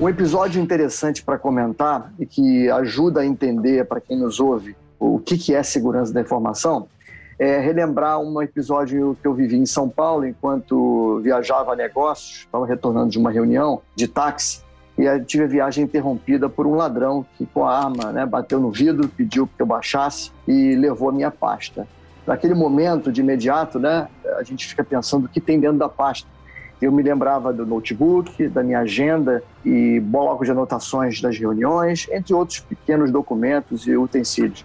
Um episódio interessante para comentar e que ajuda a entender para quem nos ouve o que, que é segurança da informação é relembrar um episódio que eu vivi em São Paulo enquanto viajava a negócios, estava retornando de uma reunião de táxi e tive a viagem interrompida por um ladrão que com a arma né, bateu no vidro, pediu que eu baixasse e levou a minha pasta. Naquele momento, de imediato, né, a gente fica pensando o que tem dentro da pasta. Eu me lembrava do notebook, da minha agenda e bloco de anotações das reuniões, entre outros pequenos documentos e utensílios.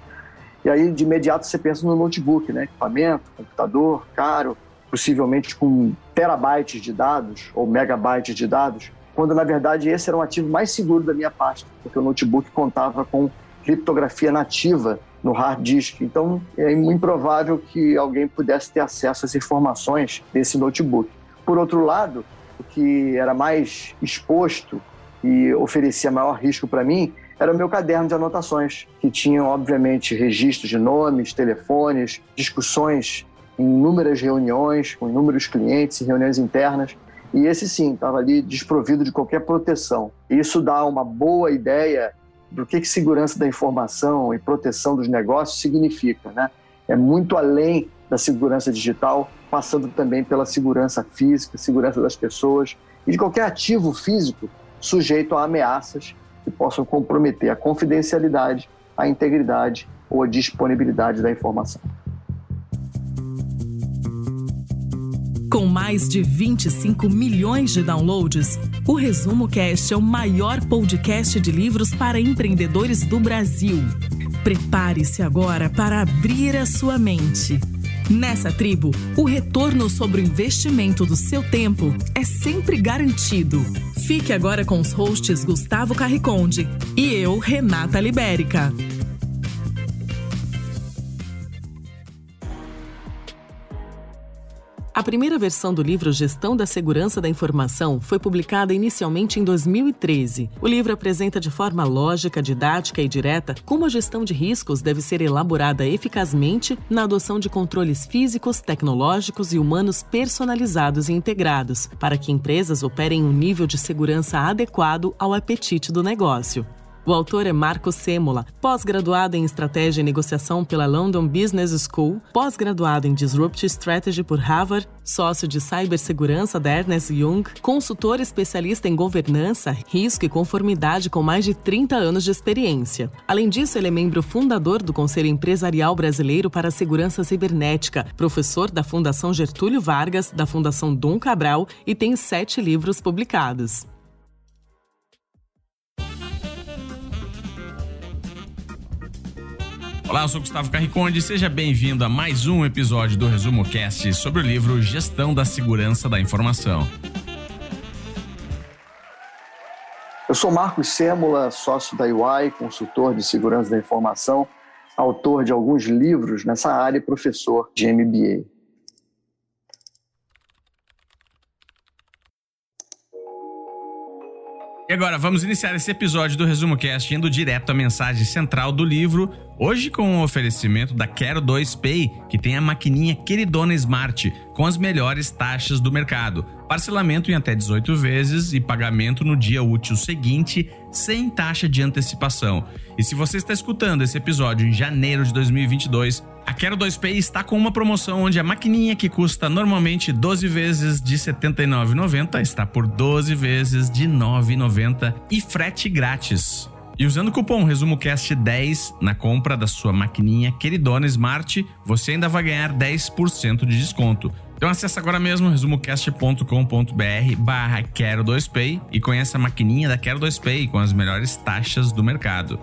E aí, de imediato, você pensa no notebook, né? Equipamento, computador, caro, possivelmente com terabytes de dados ou megabytes de dados, quando na verdade esse era um ativo mais seguro da minha pasta, porque o notebook contava com criptografia nativa no hard disk. Então, é improvável que alguém pudesse ter acesso às informações desse notebook. Por outro lado, o que era mais exposto e oferecia maior risco para mim era o meu caderno de anotações, que tinham, obviamente, registros de nomes, telefones, discussões em inúmeras reuniões, com inúmeros clientes reuniões internas. E esse sim, estava ali desprovido de qualquer proteção. Isso dá uma boa ideia do que, que segurança da informação e proteção dos negócios significa. Né? É muito além da segurança digital, passando também pela segurança física, segurança das pessoas e de qualquer ativo físico sujeito a ameaças que possam comprometer a confidencialidade, a integridade ou a disponibilidade da informação. Com mais de 25 milhões de downloads, o Resumo Cast é o maior podcast de livros para empreendedores do Brasil. Prepare-se agora para abrir a sua mente. Nessa tribo, o retorno sobre o investimento do seu tempo é sempre garantido. Fique agora com os hosts Gustavo Carriconde e eu, Renata Libérica. A primeira versão do livro Gestão da Segurança da Informação foi publicada inicialmente em 2013. O livro apresenta de forma lógica, didática e direta como a gestão de riscos deve ser elaborada eficazmente na adoção de controles físicos, tecnológicos e humanos personalizados e integrados, para que empresas operem um nível de segurança adequado ao apetite do negócio. O autor é Marco Sêmola, pós-graduado em Estratégia e Negociação pela London Business School, pós-graduado em Disrupt Strategy por Harvard, sócio de cibersegurança da Ernest Young, consultor especialista em governança, risco e conformidade com mais de 30 anos de experiência. Além disso, ele é membro fundador do Conselho Empresarial Brasileiro para a Segurança Cibernética, professor da Fundação Getúlio Vargas, da Fundação Dom Cabral e tem sete livros publicados. Olá, eu sou Gustavo Carriconde seja bem-vindo a mais um episódio do Resumo Cast sobre o livro Gestão da Segurança da Informação. Eu sou Marcos Sêmula, sócio da UI, consultor de segurança da informação, autor de alguns livros nessa área e professor de MBA. E agora, vamos iniciar esse episódio do Resumo Cast indo direto à mensagem central do livro, hoje com o oferecimento da Quero 2 Pay, que tem a maquininha queridona Smart, com as melhores taxas do mercado. Parcelamento em até 18 vezes e pagamento no dia útil seguinte, sem taxa de antecipação. E se você está escutando esse episódio em janeiro de 2022, a Quero 2Pay está com uma promoção onde a maquininha que custa normalmente 12 vezes de R$ 79,90 está por 12 vezes de R$ 9,90 e frete grátis. E usando o cupom ResumoCast10 na compra da sua maquininha queridona Smart, você ainda vai ganhar 10% de desconto. Então acesse agora mesmo resumocast.com.br barra Quero 2Pay e conheça a maquininha da Quero 2Pay com as melhores taxas do mercado.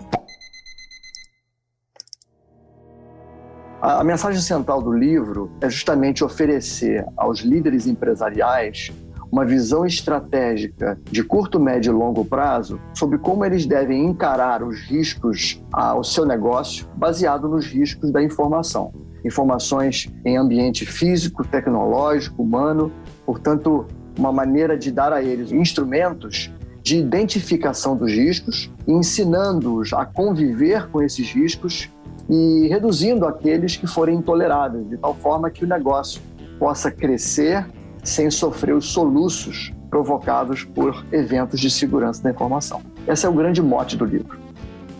A mensagem central do livro é justamente oferecer aos líderes empresariais uma visão estratégica de curto, médio e longo prazo sobre como eles devem encarar os riscos ao seu negócio baseado nos riscos da informação. Informações em ambiente físico, tecnológico, humano, portanto, uma maneira de dar a eles instrumentos de identificação dos riscos, ensinando-os a conviver com esses riscos e reduzindo aqueles que forem intoleráveis, de tal forma que o negócio possa crescer sem sofrer os soluços provocados por eventos de segurança da informação. Esse é o grande mote do livro.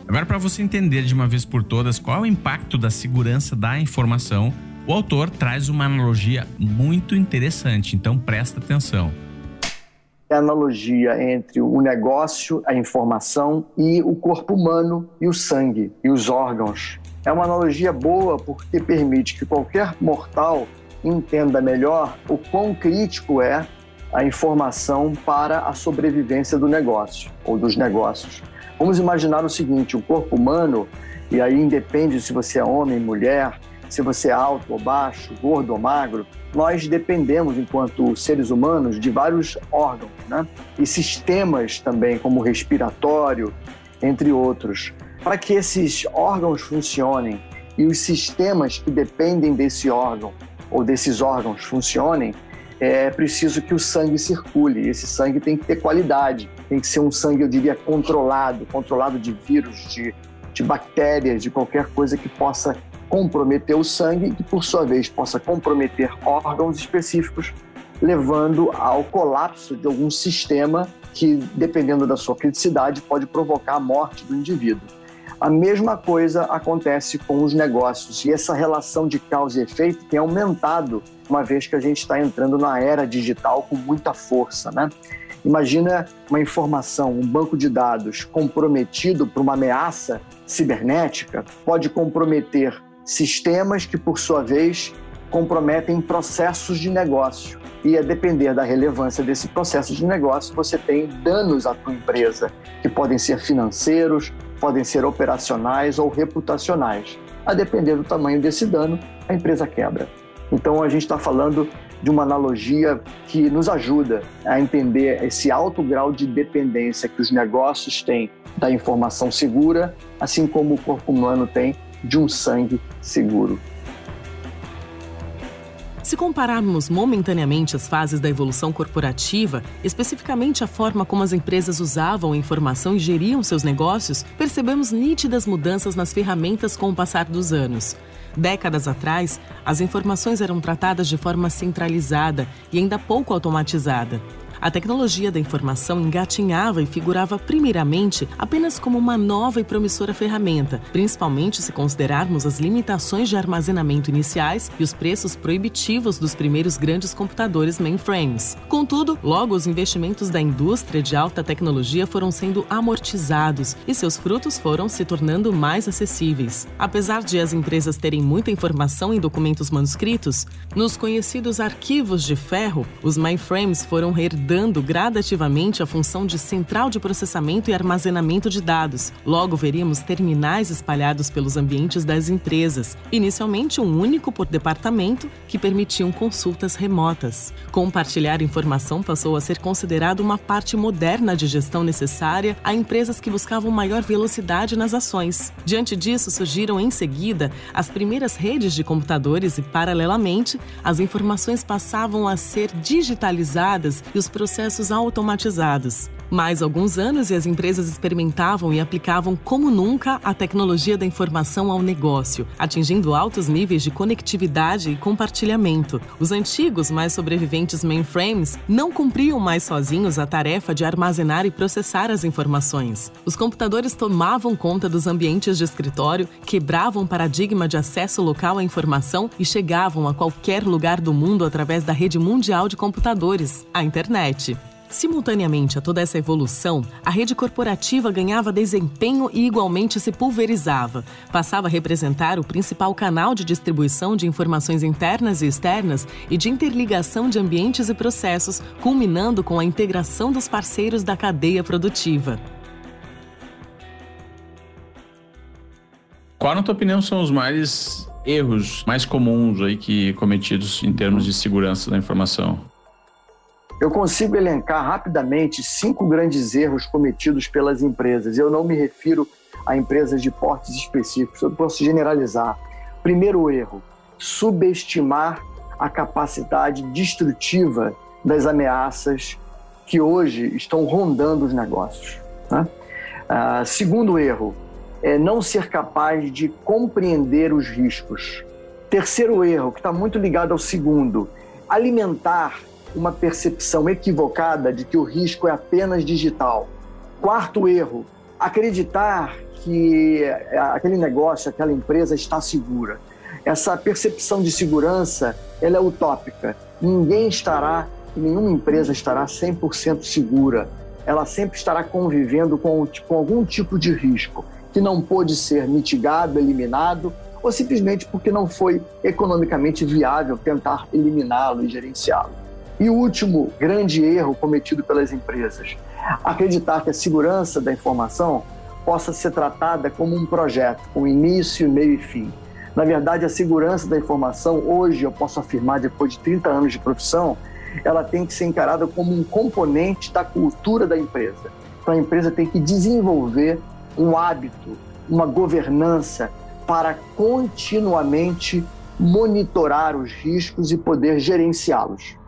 Agora, para você entender de uma vez por todas qual é o impacto da segurança da informação, o autor traz uma analogia muito interessante, então presta atenção. É a analogia entre o negócio, a informação e o corpo humano e o sangue e os órgãos. É uma analogia boa porque permite que qualquer mortal entenda melhor o quão crítico é a informação para a sobrevivência do negócio ou dos negócios. Vamos imaginar o seguinte: o corpo humano, e aí independe se você é homem, mulher, se você é alto ou baixo, gordo ou magro, nós dependemos, enquanto seres humanos, de vários órgãos né? e sistemas também, como respiratório, entre outros. Para que esses órgãos funcionem e os sistemas que dependem desse órgão ou desses órgãos funcionem, é preciso que o sangue circule. Esse sangue tem que ter qualidade, tem que ser um sangue, eu diria, controlado controlado de vírus, de, de bactérias, de qualquer coisa que possa comprometer o sangue e que, por sua vez, possa comprometer órgãos específicos, levando ao colapso de algum sistema que, dependendo da sua criticidade, pode provocar a morte do indivíduo. A mesma coisa acontece com os negócios e essa relação de causa e efeito tem aumentado uma vez que a gente está entrando na era digital com muita força, né? Imagina uma informação, um banco de dados comprometido por uma ameaça cibernética pode comprometer sistemas que, por sua vez, comprometem processos de negócio. E a depender da relevância desse processo de negócio, você tem danos à tua empresa, que podem ser financeiros, podem ser operacionais ou reputacionais. A depender do tamanho desse dano, a empresa quebra. Então a gente está falando de uma analogia que nos ajuda a entender esse alto grau de dependência que os negócios têm da informação segura, assim como o corpo humano tem de um sangue seguro. Se compararmos momentaneamente as fases da evolução corporativa, especificamente a forma como as empresas usavam a informação e geriam seus negócios, percebemos nítidas mudanças nas ferramentas com o passar dos anos. Décadas atrás, as informações eram tratadas de forma centralizada e ainda pouco automatizada. A tecnologia da informação engatinhava e figurava primeiramente apenas como uma nova e promissora ferramenta, principalmente se considerarmos as limitações de armazenamento iniciais e os preços proibitivos dos primeiros grandes computadores mainframes. Contudo, logo os investimentos da indústria de alta tecnologia foram sendo amortizados e seus frutos foram se tornando mais acessíveis. Apesar de as empresas terem muita informação em documentos manuscritos, nos conhecidos arquivos de ferro, os mainframes foram herdando mudando gradativamente a função de central de processamento e armazenamento de dados. Logo veríamos terminais espalhados pelos ambientes das empresas, inicialmente um único por departamento, que permitiam consultas remotas. Compartilhar informação passou a ser considerado uma parte moderna de gestão necessária a empresas que buscavam maior velocidade nas ações. Diante disso, surgiram em seguida as primeiras redes de computadores e, paralelamente, as informações passavam a ser digitalizadas e os processos automatizados. Mais alguns anos e as empresas experimentavam e aplicavam como nunca a tecnologia da informação ao negócio, atingindo altos níveis de conectividade e compartilhamento. Os antigos, mais sobreviventes mainframes não cumpriam mais sozinhos a tarefa de armazenar e processar as informações. Os computadores tomavam conta dos ambientes de escritório, quebravam o paradigma de acesso local à informação e chegavam a qualquer lugar do mundo através da rede mundial de computadores, a internet internet. Simultaneamente a toda essa evolução, a rede corporativa ganhava desempenho e igualmente se pulverizava. Passava a representar o principal canal de distribuição de informações internas e externas e de interligação de ambientes e processos, culminando com a integração dos parceiros da cadeia produtiva. Qual, na tua opinião, são os mais erros mais comuns aí que cometidos em termos de segurança da informação? Eu consigo elencar rapidamente cinco grandes erros cometidos pelas empresas. Eu não me refiro a empresas de portes específicos, eu posso generalizar. Primeiro erro: subestimar a capacidade destrutiva das ameaças que hoje estão rondando os negócios. Né? Uh, segundo erro, é não ser capaz de compreender os riscos. Terceiro erro, que está muito ligado ao segundo, alimentar uma percepção equivocada de que o risco é apenas digital. Quarto erro, acreditar que aquele negócio, aquela empresa está segura. Essa percepção de segurança, ela é utópica. Ninguém estará, nenhuma empresa estará 100% segura. Ela sempre estará convivendo com, com algum tipo de risco que não pôde ser mitigado, eliminado, ou simplesmente porque não foi economicamente viável tentar eliminá-lo e gerenciá-lo. E o último grande erro cometido pelas empresas, acreditar que a segurança da informação possa ser tratada como um projeto, com início, meio e fim. Na verdade, a segurança da informação, hoje eu posso afirmar, depois de 30 anos de profissão, ela tem que ser encarada como um componente da cultura da empresa. Então, a empresa tem que desenvolver um hábito, uma governança para continuamente monitorar os riscos e poder gerenciá-los.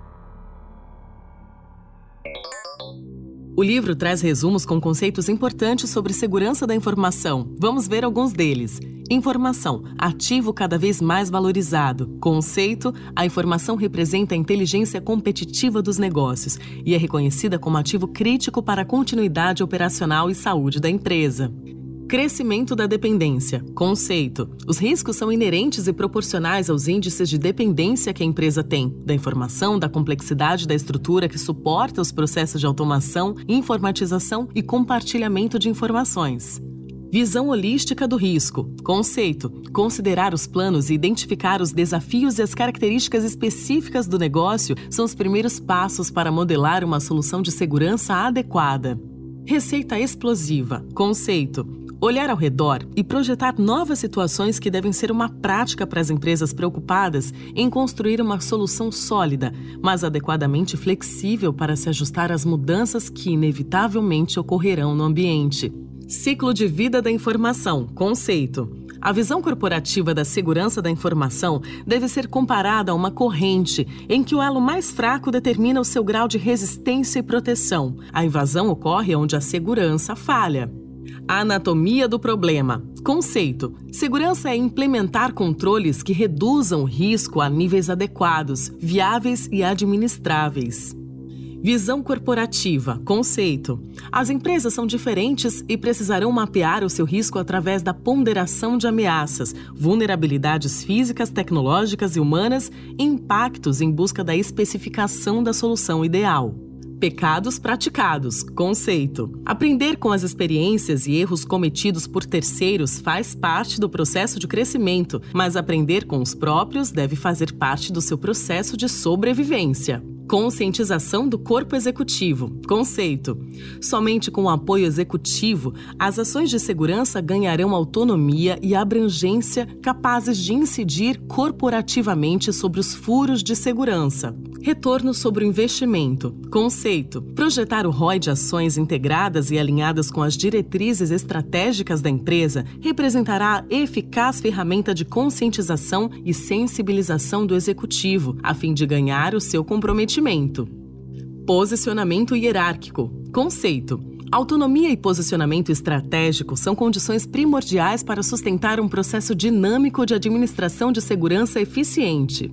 O livro traz resumos com conceitos importantes sobre segurança da informação. Vamos ver alguns deles. Informação, ativo cada vez mais valorizado. Conceito, a informação representa a inteligência competitiva dos negócios e é reconhecida como ativo crítico para a continuidade operacional e saúde da empresa. Crescimento da dependência. Conceito: os riscos são inerentes e proporcionais aos índices de dependência que a empresa tem, da informação, da complexidade da estrutura que suporta os processos de automação, informatização e compartilhamento de informações. Visão holística do risco. Conceito: considerar os planos e identificar os desafios e as características específicas do negócio são os primeiros passos para modelar uma solução de segurança adequada. Receita explosiva. Conceito: olhar ao redor e projetar novas situações que devem ser uma prática para as empresas preocupadas em construir uma solução sólida, mas adequadamente flexível para se ajustar às mudanças que inevitavelmente ocorrerão no ambiente. Ciclo de vida da informação. Conceito. A visão corporativa da segurança da informação deve ser comparada a uma corrente em que o elo mais fraco determina o seu grau de resistência e proteção. A invasão ocorre onde a segurança falha. Anatomia do problema. Conceito: segurança é implementar controles que reduzam o risco a níveis adequados, viáveis e administráveis. Visão corporativa. Conceito: as empresas são diferentes e precisarão mapear o seu risco através da ponderação de ameaças, vulnerabilidades físicas, tecnológicas e humanas e impactos em busca da especificação da solução ideal. Pecados praticados. Conceito. Aprender com as experiências e erros cometidos por terceiros faz parte do processo de crescimento, mas aprender com os próprios deve fazer parte do seu processo de sobrevivência. Conscientização do corpo executivo. Conceito: somente com o apoio executivo, as ações de segurança ganharão autonomia e abrangência capazes de incidir corporativamente sobre os furos de segurança. Retorno sobre o investimento. Conceito: projetar o ROI de ações integradas e alinhadas com as diretrizes estratégicas da empresa representará a eficaz ferramenta de conscientização e sensibilização do executivo, a fim de ganhar o seu comprometimento. Posicionamento hierárquico. Conceito: Autonomia e posicionamento estratégico são condições primordiais para sustentar um processo dinâmico de administração de segurança eficiente.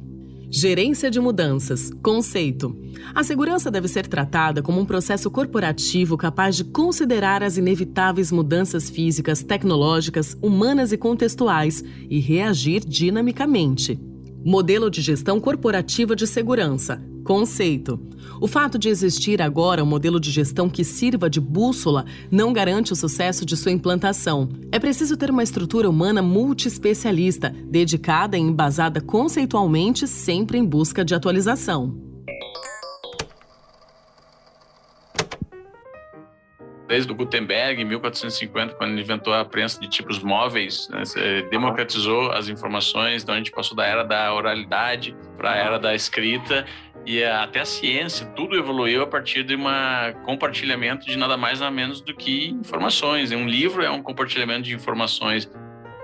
Gerência de mudanças. Conceito. A segurança deve ser tratada como um processo corporativo capaz de considerar as inevitáveis mudanças físicas, tecnológicas, humanas e contextuais e reagir dinamicamente. Modelo de gestão corporativa de segurança. Conceito. O fato de existir agora um modelo de gestão que sirva de bússola não garante o sucesso de sua implantação. É preciso ter uma estrutura humana multiespecialista, dedicada e embasada conceitualmente, sempre em busca de atualização. desde o Gutenberg, em 1450, quando ele inventou a prensa de tipos móveis, né, democratizou as informações, então a gente passou da era da oralidade para a era da escrita e até a ciência, tudo evoluiu a partir de um compartilhamento de nada mais nada menos do que informações. Um livro é um compartilhamento de informações.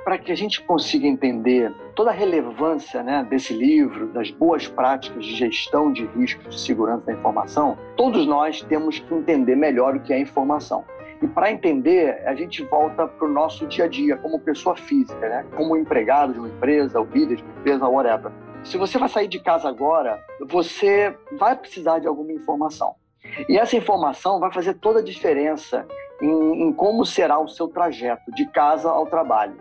Para que a gente consiga entender toda a relevância né, desse livro, das boas práticas de gestão de riscos de segurança da informação, todos nós temos que entender melhor o que é informação. E para entender, a gente volta para o nosso dia a dia, como pessoa física, né? como empregado de uma empresa, ou líder de uma empresa, whatever se você vai sair de casa agora, você vai precisar de alguma informação. E essa informação vai fazer toda a diferença em, em como será o seu trajeto de casa ao trabalho.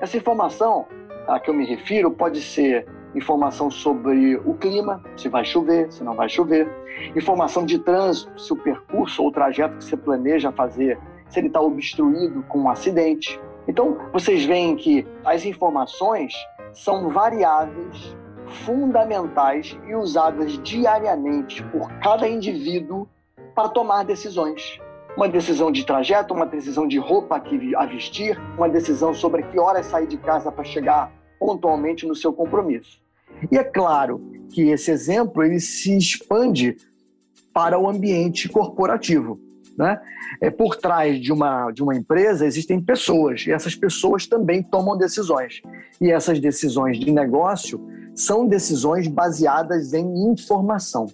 Essa informação a que eu me refiro pode ser informação sobre o clima, se vai chover, se não vai chover, informação de trânsito, se o percurso ou o trajeto que você planeja fazer, se ele está obstruído com um acidente. Então, vocês veem que as informações são variáveis, fundamentais e usadas diariamente por cada indivíduo para tomar decisões. Uma decisão de trajeto, uma decisão de roupa a vestir, uma decisão sobre que horas sair de casa para chegar pontualmente no seu compromisso. E é claro que esse exemplo ele se expande para o ambiente corporativo. Né? É, por trás de uma, de uma empresa existem pessoas, e essas pessoas também tomam decisões. E essas decisões de negócio são decisões baseadas em informação.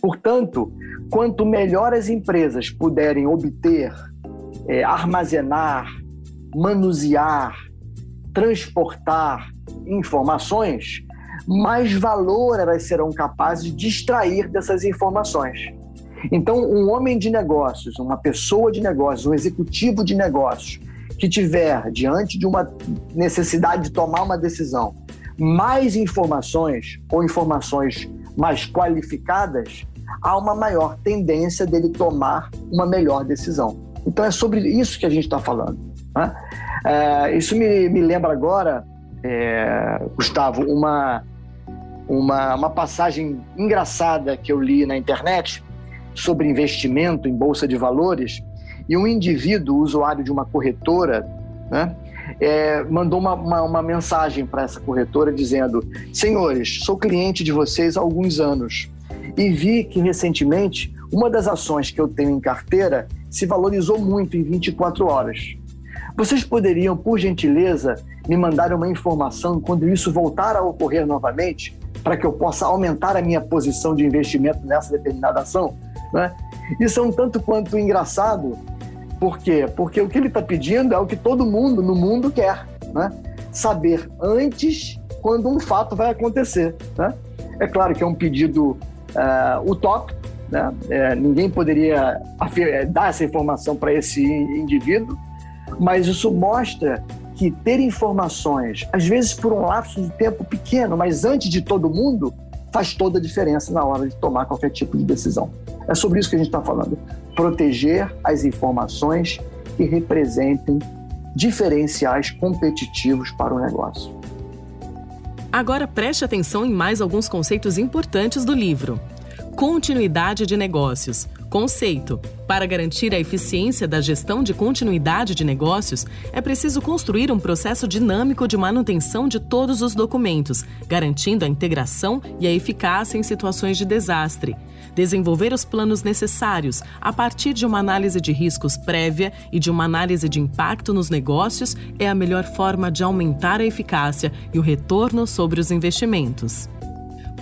Portanto, quanto melhor as empresas puderem obter, é, armazenar, manusear, transportar informações, mais valor elas serão capazes de extrair dessas informações. Então, um homem de negócios, uma pessoa de negócios, um executivo de negócios que tiver diante de uma necessidade de tomar uma decisão, mais informações ou informações mais qualificadas, há uma maior tendência dele tomar uma melhor decisão. Então, é sobre isso que a gente está falando. Né? É, isso me, me lembra agora, é, Gustavo, uma, uma, uma passagem engraçada que eu li na internet sobre investimento em bolsa de valores e um indivíduo, usuário de uma corretora, né, é, mandou uma, uma, uma mensagem para essa corretora dizendo: Senhores, sou cliente de vocês há alguns anos e vi que recentemente uma das ações que eu tenho em carteira se valorizou muito em 24 horas. Vocês poderiam, por gentileza, me mandar uma informação quando isso voltar a ocorrer novamente, para que eu possa aumentar a minha posição de investimento nessa determinada ação? Né? Isso é um tanto quanto engraçado. Por quê? Porque o que ele está pedindo é o que todo mundo no mundo quer. Né? Saber antes quando um fato vai acontecer. Né? É claro que é um pedido uh, utópico, né? É, ninguém poderia dar essa informação para esse indivíduo, mas isso mostra que ter informações, às vezes por um lapso de tempo pequeno, mas antes de todo mundo, faz toda a diferença na hora de tomar qualquer tipo de decisão. É sobre isso que a gente está falando. Proteger as informações que representem diferenciais competitivos para o negócio. Agora preste atenção em mais alguns conceitos importantes do livro. Continuidade de negócios. Conceito: Para garantir a eficiência da gestão de continuidade de negócios, é preciso construir um processo dinâmico de manutenção de todos os documentos, garantindo a integração e a eficácia em situações de desastre. Desenvolver os planos necessários a partir de uma análise de riscos prévia e de uma análise de impacto nos negócios é a melhor forma de aumentar a eficácia e o retorno sobre os investimentos.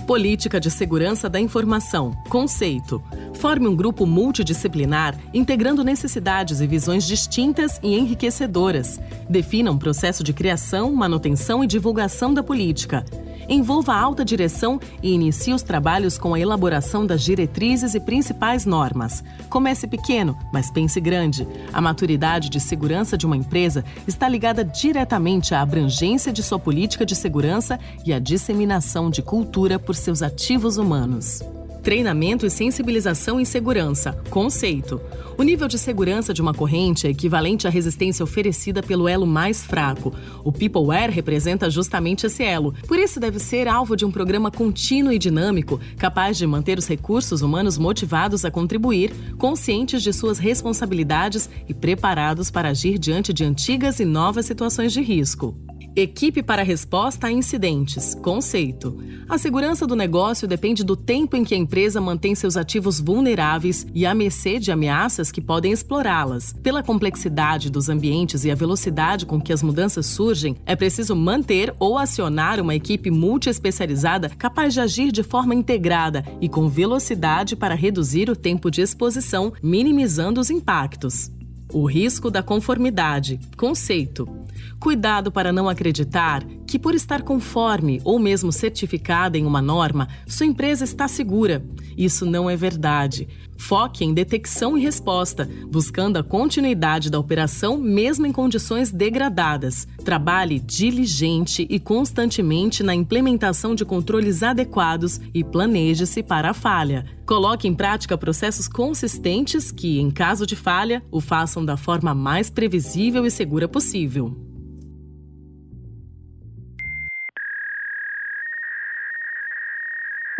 Política de Segurança da Informação. Conceito. Forme um grupo multidisciplinar integrando necessidades e visões distintas e enriquecedoras. Defina um processo de criação, manutenção e divulgação da política envolva a alta direção e inicie os trabalhos com a elaboração das diretrizes e principais normas. Comece pequeno, mas pense grande. A maturidade de segurança de uma empresa está ligada diretamente à abrangência de sua política de segurança e à disseminação de cultura por seus ativos humanos. Treinamento e sensibilização em segurança. Conceito. O nível de segurança de uma corrente é equivalente à resistência oferecida pelo elo mais fraco. O Peopleware representa justamente esse elo. Por isso deve ser alvo de um programa contínuo e dinâmico, capaz de manter os recursos humanos motivados a contribuir, conscientes de suas responsabilidades e preparados para agir diante de antigas e novas situações de risco. Equipe para resposta a incidentes. Conceito. A segurança do negócio depende do tempo em que a empresa mantém seus ativos vulneráveis e à mercê de ameaças que podem explorá-las. Pela complexidade dos ambientes e a velocidade com que as mudanças surgem, é preciso manter ou acionar uma equipe multiespecializada capaz de agir de forma integrada e com velocidade para reduzir o tempo de exposição, minimizando os impactos. O risco da conformidade. Conceito. Cuidado para não acreditar que, por estar conforme ou mesmo certificada em uma norma, sua empresa está segura. Isso não é verdade. Foque em detecção e resposta, buscando a continuidade da operação mesmo em condições degradadas. Trabalhe diligente e constantemente na implementação de controles adequados e planeje-se para a falha. Coloque em prática processos consistentes que, em caso de falha, o façam da forma mais previsível e segura possível.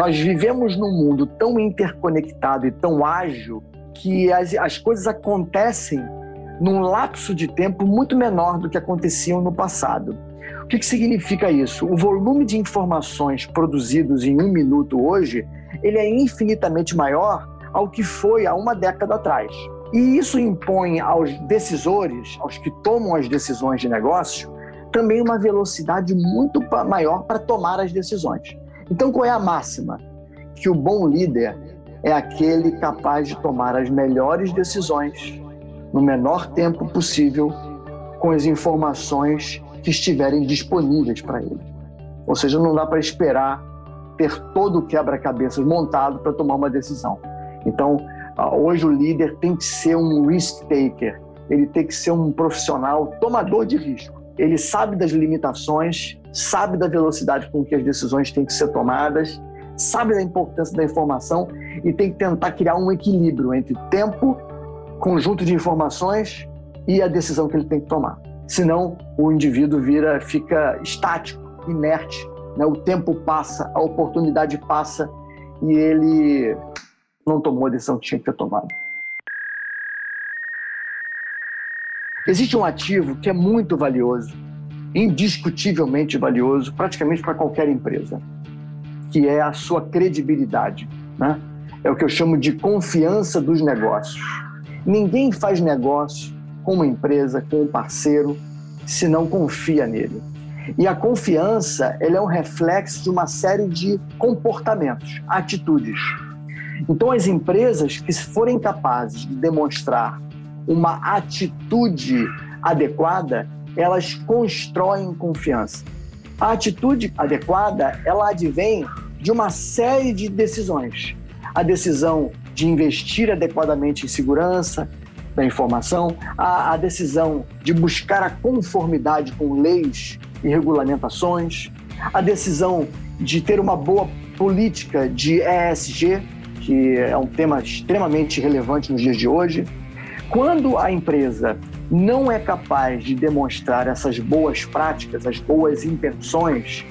Nós vivemos num mundo tão interconectado e tão ágil que as, as coisas acontecem num lapso de tempo muito menor do que aconteciam no passado. O que, que significa isso? O volume de informações produzidos em um minuto hoje, ele é infinitamente maior ao que foi há uma década atrás. E isso impõe aos decisores, aos que tomam as decisões de negócio, também uma velocidade muito maior para tomar as decisões. Então, qual é a máxima? Que o bom líder é aquele capaz de tomar as melhores decisões no menor tempo possível com as informações que estiverem disponíveis para ele. Ou seja, não dá para esperar ter todo o quebra-cabeças montado para tomar uma decisão. Então, hoje o líder tem que ser um risk taker, ele tem que ser um profissional tomador de risco. Ele sabe das limitações sabe da velocidade com que as decisões têm que ser tomadas, sabe da importância da informação e tem que tentar criar um equilíbrio entre tempo, conjunto de informações e a decisão que ele tem que tomar. Senão, o indivíduo vira, fica estático, inerte. Né? O tempo passa, a oportunidade passa e ele não tomou a decisão que tinha que ter tomado. Existe um ativo que é muito valioso indiscutivelmente valioso praticamente para qualquer empresa, que é a sua credibilidade. Né? É o que eu chamo de confiança dos negócios. Ninguém faz negócio com uma empresa, com um parceiro, se não confia nele. E a confiança ela é um reflexo de uma série de comportamentos, atitudes. Então, as empresas que forem capazes de demonstrar uma atitude adequada, elas constroem confiança. A atitude adequada, ela advém de uma série de decisões. A decisão de investir adequadamente em segurança da informação, a, a decisão de buscar a conformidade com leis e regulamentações, a decisão de ter uma boa política de ESG, que é um tema extremamente relevante nos dias de hoje. Quando a empresa não é capaz de demonstrar essas boas práticas, as boas intenções,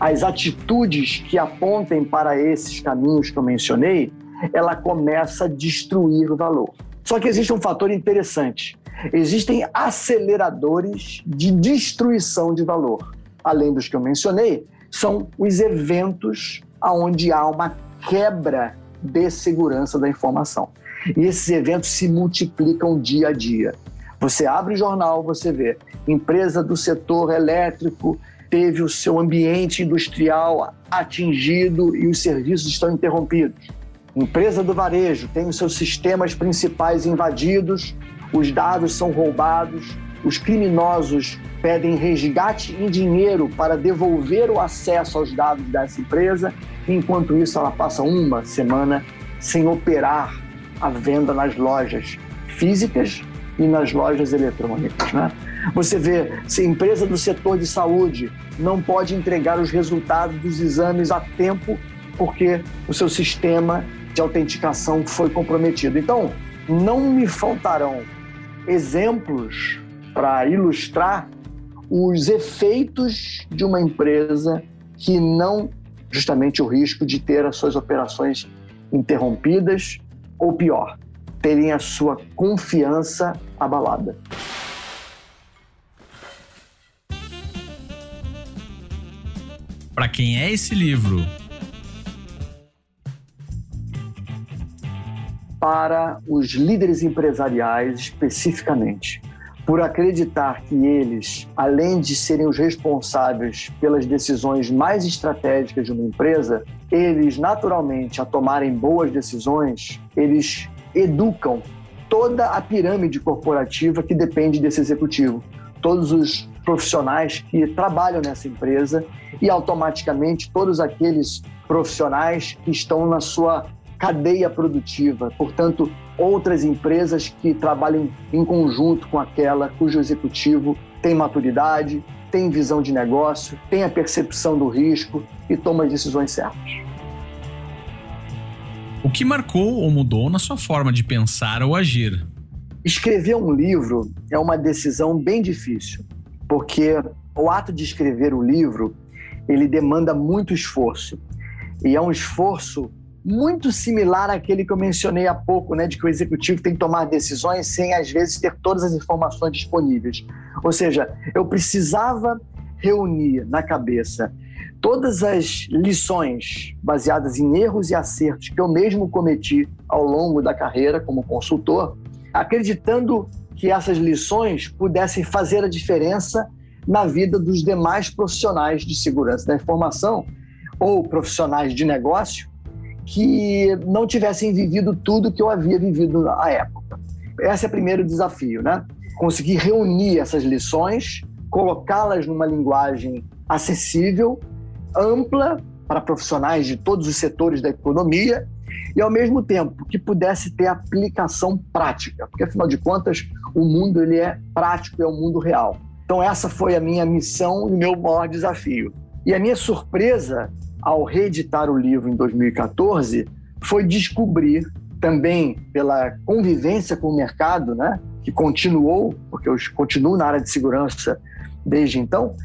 as atitudes que apontem para esses caminhos que eu mencionei, ela começa a destruir o valor. Só que existe um fator interessante. Existem aceleradores de destruição de valor. Além dos que eu mencionei, são os eventos onde há uma quebra de segurança da informação. E esses eventos se multiplicam dia a dia. Você abre o jornal, você vê empresa do setor elétrico teve o seu ambiente industrial atingido e os serviços estão interrompidos. Empresa do varejo tem os seus sistemas principais invadidos, os dados são roubados, os criminosos pedem resgate em dinheiro para devolver o acesso aos dados dessa empresa, enquanto isso ela passa uma semana sem operar a venda nas lojas físicas e nas lojas eletrônicas. Né? Você vê, se empresa do setor de saúde não pode entregar os resultados dos exames a tempo porque o seu sistema de autenticação foi comprometido. Então, não me faltarão exemplos para ilustrar os efeitos de uma empresa que não justamente o risco de ter as suas operações interrompidas ou pior, terem a sua confiança abalada. Para quem é esse livro? Para os líderes empresariais especificamente, por acreditar que eles, além de serem os responsáveis pelas decisões mais estratégicas de uma empresa, eles naturalmente a tomarem boas decisões, eles educam toda a pirâmide corporativa que depende desse executivo. Todos os profissionais que trabalham nessa empresa e automaticamente todos aqueles profissionais que estão na sua cadeia produtiva, portanto, outras empresas que trabalhem em conjunto com aquela cujo executivo tem maturidade, tem visão de negócio, tem a percepção do risco e toma as decisões certas. O que marcou ou mudou na sua forma de pensar ou agir? Escrever um livro é uma decisão bem difícil, porque o ato de escrever o livro ele demanda muito esforço e é um esforço muito similar àquele que eu mencionei há pouco, né, de que o executivo tem que tomar decisões sem às vezes ter todas as informações disponíveis. Ou seja, eu precisava reunir na cabeça todas as lições baseadas em erros e acertos que eu mesmo cometi ao longo da carreira como consultor, acreditando que essas lições pudessem fazer a diferença na vida dos demais profissionais de segurança da informação ou profissionais de negócio que não tivessem vivido tudo que eu havia vivido na época. Esse é o primeiro desafio, né? Conseguir reunir essas lições, colocá-las numa linguagem acessível, ampla para profissionais de todos os setores da economia e ao mesmo tempo que pudesse ter aplicação prática, porque afinal de contas o mundo ele é prático, é o mundo real. Então essa foi a minha missão e o meu maior desafio. E a minha surpresa ao reeditar o livro em 2014, foi descobrir também pela convivência com o mercado, né, que continuou, porque eu continuo na área de segurança desde então,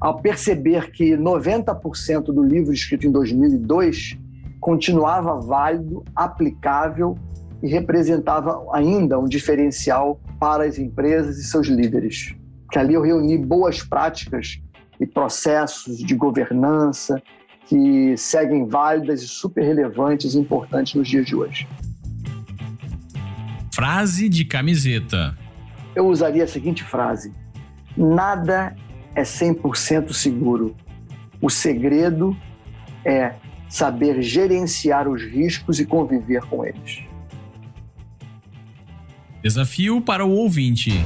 ao perceber que 90% do livro escrito em 2002 continuava válido, aplicável e representava ainda um diferencial para as empresas e seus líderes. Que ali eu reuni boas práticas e processos de governança, que seguem válidas e super relevantes e importantes nos dias de hoje. Frase de camiseta. Eu usaria a seguinte frase: Nada é 100% seguro. O segredo é saber gerenciar os riscos e conviver com eles. Desafio para o ouvinte.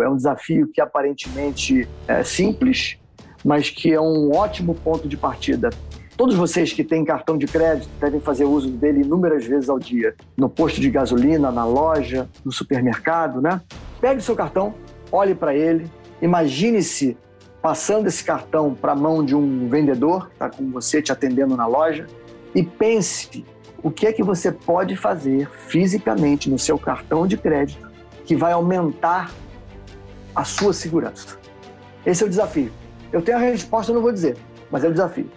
É um desafio que aparentemente é simples, mas que é um ótimo ponto de partida. Todos vocês que têm cartão de crédito devem fazer uso dele inúmeras vezes ao dia, no posto de gasolina, na loja, no supermercado, né? Pegue o seu cartão, olhe para ele, imagine-se passando esse cartão para a mão de um vendedor que está com você te atendendo na loja e pense o que é que você pode fazer fisicamente no seu cartão de crédito que vai aumentar a sua segurança. Esse é o desafio. Eu tenho a resposta, não vou dizer, mas é o desafio.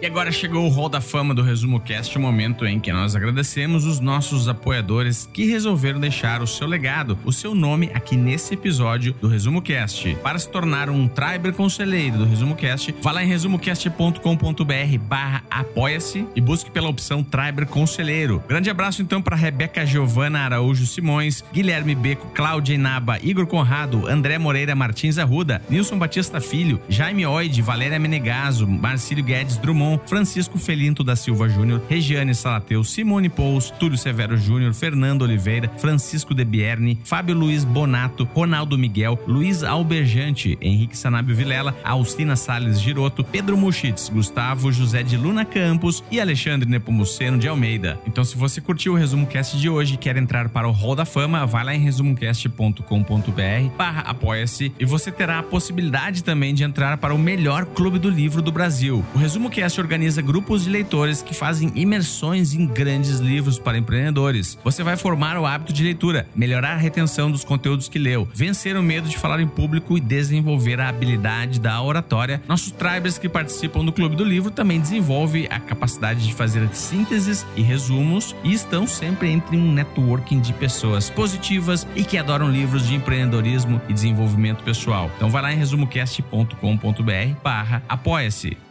E agora chegou o Hall da Fama do Resumo Cast, o momento em que nós agradecemos os nossos apoiadores que resolveram deixar o seu legado, o seu nome aqui nesse episódio do Resumo Cast. Para se tornar um Triber Conselheiro do Resumo Cast, vá lá em resumocast.com.br barra apoia-se e busque pela opção Triber Conselheiro. Grande abraço então para Rebeca Giovana Araújo Simões, Guilherme Beco, Cláudia Inaba, Igor Conrado, André Moreira Martins Arruda, Nilson Batista Filho, Jaime Oide, Valéria Menegaso, Marcílio Guedes Drummond, Francisco Felinto da Silva Júnior, Regiane Salateu, Simone Pous, Túlio Severo Júnior, Fernando Oliveira, Francisco De Bierni, Fábio Luiz Bonato, Ronaldo Miguel, Luiz Alberjante, Henrique Sanábio Vilela, Austina Sales Giroto, Pedro Muschitz, Gustavo José de Luna Campos e Alexandre Nepomuceno de Almeida. Então, se você curtiu o Resumo Cast de hoje e quer entrar para o Hall da Fama, vai lá em resumocast.com.br barra apoia-se e você terá a possibilidade também de entrar para o melhor clube do livro do Brasil. O Resumo Cast organiza grupos de leitores que fazem imersões em grandes livros para empreendedores. Você vai formar o hábito de leitura, melhorar a retenção dos conteúdos que leu, vencer o medo de falar em público e desenvolver a habilidade da oratória. Nossos tribers que participam do Clube do Livro também desenvolvem a capacidade de fazer sínteses e resumos e estão sempre entre um networking de pessoas positivas e que adoram livros de empreendedorismo e desenvolvimento pessoal. Então vai lá em resumocast.com.br barra apoia-se.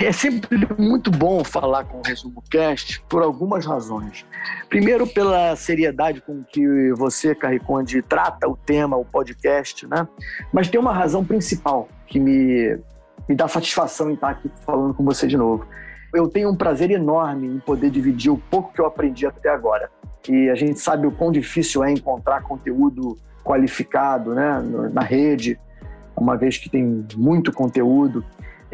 É sempre muito bom falar com o Resumo Cast por algumas razões. Primeiro, pela seriedade com que você, Carriconde, trata o tema, o podcast, né? Mas tem uma razão principal que me Me dá satisfação em estar aqui falando com você de novo. Eu tenho um prazer enorme em poder dividir o pouco que eu aprendi até agora. E a gente sabe o quão difícil é encontrar conteúdo qualificado né, na rede, uma vez que tem muito conteúdo.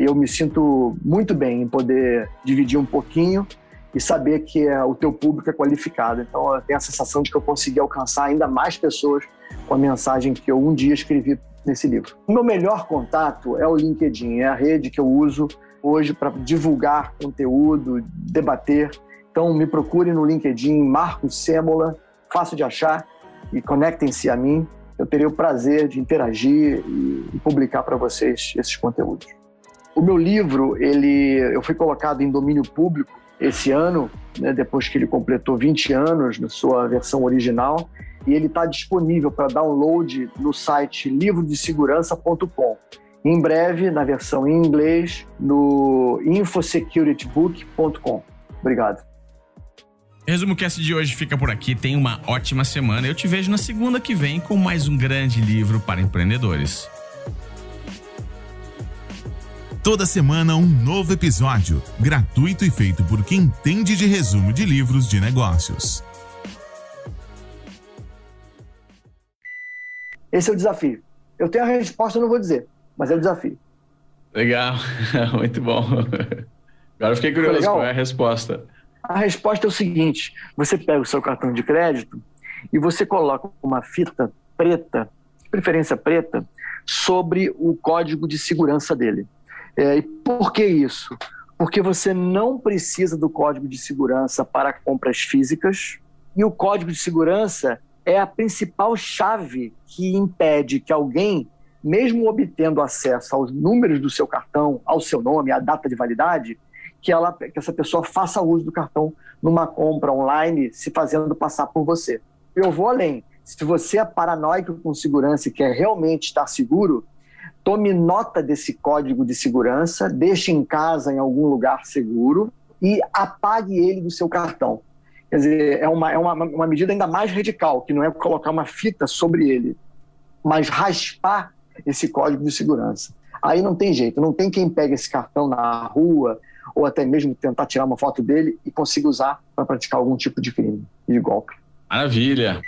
Eu me sinto muito bem em poder dividir um pouquinho e saber que é, o teu público é qualificado. Então, eu tenho a sensação de que eu consegui alcançar ainda mais pessoas com a mensagem que eu um dia escrevi nesse livro. O meu melhor contato é o LinkedIn, é a rede que eu uso hoje para divulgar conteúdo, debater. Então, me procure no LinkedIn, Marcos Sêmola, fácil de achar e conectem-se a mim. Eu terei o prazer de interagir e publicar para vocês esses conteúdos. O meu livro, ele, eu fui colocado em domínio público esse ano, né, depois que ele completou 20 anos na sua versão original, e ele está disponível para download no site livrodesegurança.com. Em breve, na versão em inglês, no infosecuritybook.com. Obrigado. Resumo Cast de hoje fica por aqui. Tenha uma ótima semana. Eu te vejo na segunda que vem com mais um grande livro para empreendedores. Toda semana um novo episódio, gratuito e feito por quem entende de resumo de livros de negócios. Esse é o desafio. Eu tenho a resposta, eu não vou dizer, mas é o desafio. Legal, muito bom. Agora fiquei curioso qual é a resposta. A resposta é o seguinte: você pega o seu cartão de crédito e você coloca uma fita preta, de preferência preta, sobre o código de segurança dele. É, e por que isso? Porque você não precisa do código de segurança para compras físicas e o código de segurança é a principal chave que impede que alguém, mesmo obtendo acesso aos números do seu cartão, ao seu nome, à data de validade, que, ela, que essa pessoa faça uso do cartão numa compra online, se fazendo passar por você. Eu vou além. Se você é paranoico com segurança e quer realmente estar seguro, tome nota desse código de segurança, deixe em casa em algum lugar seguro e apague ele do seu cartão. Quer dizer, é uma, é uma, uma medida ainda mais radical, que não é colocar uma fita sobre ele, mas raspar esse código de segurança. Aí não tem jeito, não tem quem pegue esse cartão na rua ou até mesmo tentar tirar uma foto dele e consiga usar para praticar algum tipo de crime, de golpe. Maravilha!